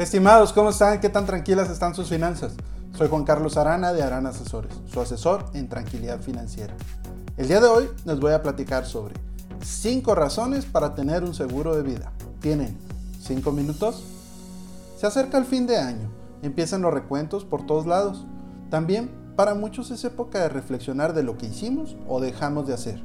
Estimados, ¿cómo están? ¿Qué tan tranquilas están sus finanzas? Soy Juan Carlos Arana de Arana Asesores, su asesor en tranquilidad financiera. El día de hoy les voy a platicar sobre 5 razones para tener un seguro de vida. ¿Tienen 5 minutos? Se acerca el fin de año, empiezan los recuentos por todos lados. También para muchos es época de reflexionar de lo que hicimos o dejamos de hacer.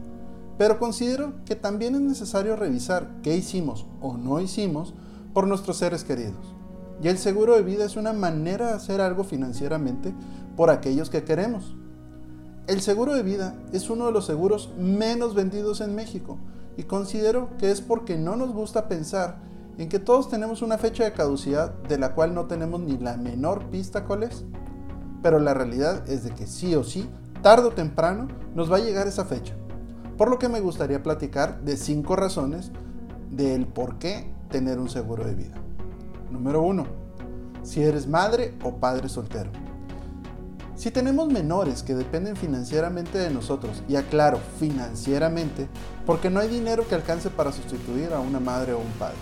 Pero considero que también es necesario revisar qué hicimos o no hicimos por nuestros seres queridos. Y el seguro de vida es una manera de hacer algo financieramente por aquellos que queremos. El seguro de vida es uno de los seguros menos vendidos en México y considero que es porque no nos gusta pensar en que todos tenemos una fecha de caducidad de la cual no tenemos ni la menor pista cuál es. Pero la realidad es de que sí o sí, tarde o temprano, nos va a llegar esa fecha. Por lo que me gustaría platicar de cinco razones del por qué tener un seguro de vida. Número 1. Si eres madre o padre soltero. Si tenemos menores que dependen financieramente de nosotros, y aclaro, financieramente, porque no hay dinero que alcance para sustituir a una madre o un padre.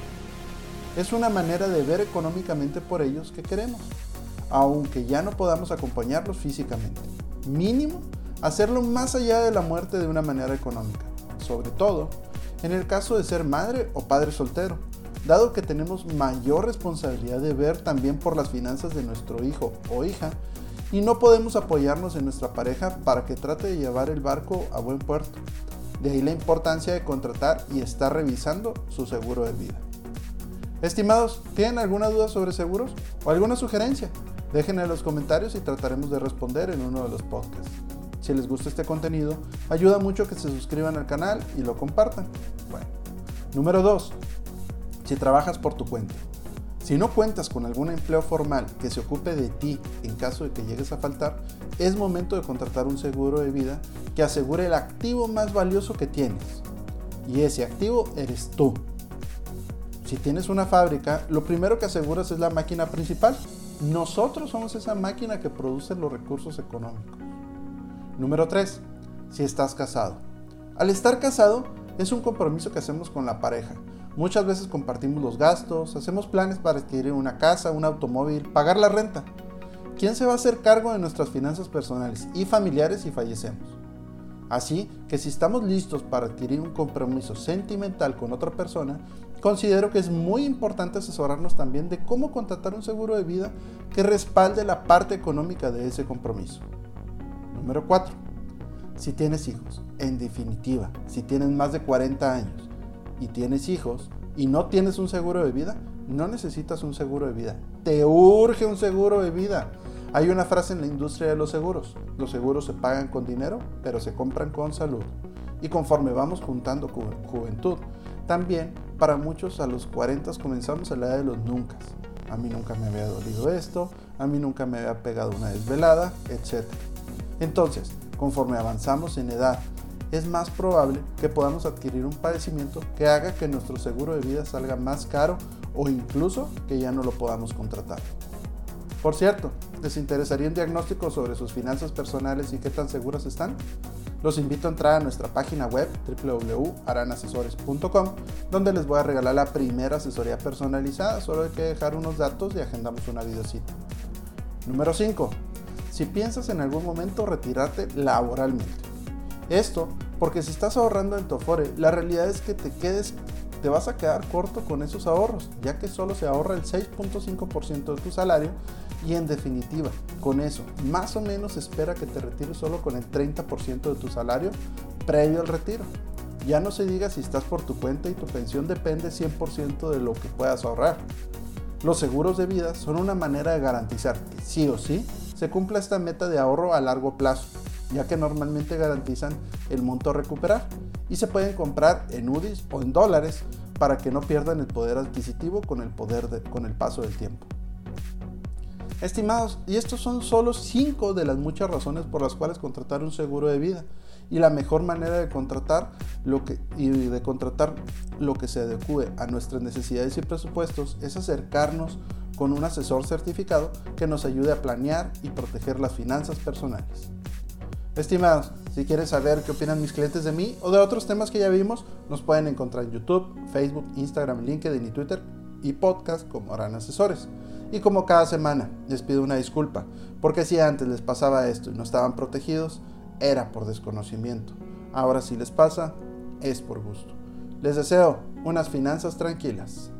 Es una manera de ver económicamente por ellos que queremos, aunque ya no podamos acompañarlos físicamente. Mínimo, hacerlo más allá de la muerte de una manera económica, sobre todo en el caso de ser madre o padre soltero, dado que tenemos mayor responsabilidad de ver también por las finanzas de nuestro hijo o hija y no podemos apoyarnos en nuestra pareja para que trate de llevar el barco a buen puerto. De ahí la importancia de contratar y estar revisando su seguro de vida. Estimados, ¿tienen alguna duda sobre seguros o alguna sugerencia? Déjenla en los comentarios y trataremos de responder en uno de los podcasts. Si les gusta este contenido, ayuda mucho que se suscriban al canal y lo compartan. Bueno, número 2 si trabajas por tu cuenta. Si no cuentas con algún empleo formal que se ocupe de ti en caso de que llegues a faltar, es momento de contratar un seguro de vida que asegure el activo más valioso que tienes. Y ese activo eres tú. Si tienes una fábrica, lo primero que aseguras es la máquina principal. Nosotros somos esa máquina que produce los recursos económicos. Número 3. Si estás casado. Al estar casado es un compromiso que hacemos con la pareja Muchas veces compartimos los gastos, hacemos planes para adquirir una casa, un automóvil, pagar la renta. ¿Quién se va a hacer cargo de nuestras finanzas personales y familiares si fallecemos? Así que si estamos listos para adquirir un compromiso sentimental con otra persona, considero que es muy importante asesorarnos también de cómo contratar un seguro de vida que respalde la parte económica de ese compromiso. Número 4. Si tienes hijos, en definitiva, si tienes más de 40 años y tienes hijos y no tienes un seguro de vida, no necesitas un seguro de vida. Te urge un seguro de vida. Hay una frase en la industria de los seguros. Los seguros se pagan con dinero, pero se compran con salud. Y conforme vamos juntando juventud, también para muchos a los 40 comenzamos a la edad de los nunca. A mí nunca me había dolido esto, a mí nunca me había pegado una desvelada, etc. Entonces, conforme avanzamos en edad es más probable que podamos adquirir un padecimiento que haga que nuestro seguro de vida salga más caro o incluso que ya no lo podamos contratar. Por cierto, ¿les interesaría un diagnóstico sobre sus finanzas personales y qué tan seguras están? Los invito a entrar a nuestra página web www.aranasesores.com donde les voy a regalar la primera asesoría personalizada, solo hay que dejar unos datos y agendamos una videocita. Número 5. Si piensas en algún momento retirarte laboralmente. Esto porque si estás ahorrando en tu Afore, la realidad es que te quedes te vas a quedar corto con esos ahorros, ya que solo se ahorra el 6.5% de tu salario y en definitiva, con eso, más o menos espera que te retires solo con el 30% de tu salario previo al retiro. Ya no se diga si estás por tu cuenta y tu pensión depende 100% de lo que puedas ahorrar. Los seguros de vida son una manera de garantizar que sí o sí se cumpla esta meta de ahorro a largo plazo ya que normalmente garantizan el monto a recuperar y se pueden comprar en UDIs o en dólares para que no pierdan el poder adquisitivo con el, poder con el paso del tiempo. Estimados, y estos son solo 5 de las muchas razones por las cuales contratar un seguro de vida. Y la mejor manera de contratar lo que, y de contratar lo que se adecue a nuestras necesidades y presupuestos es acercarnos con un asesor certificado que nos ayude a planear y proteger las finanzas personales. Estimados, si quieres saber qué opinan mis clientes de mí o de otros temas que ya vimos, nos pueden encontrar en YouTube, Facebook, Instagram, LinkedIn y Twitter y podcast como Arana Asesores. Y como cada semana, les pido una disculpa, porque si antes les pasaba esto y no estaban protegidos, era por desconocimiento. Ahora si les pasa, es por gusto. Les deseo unas finanzas tranquilas.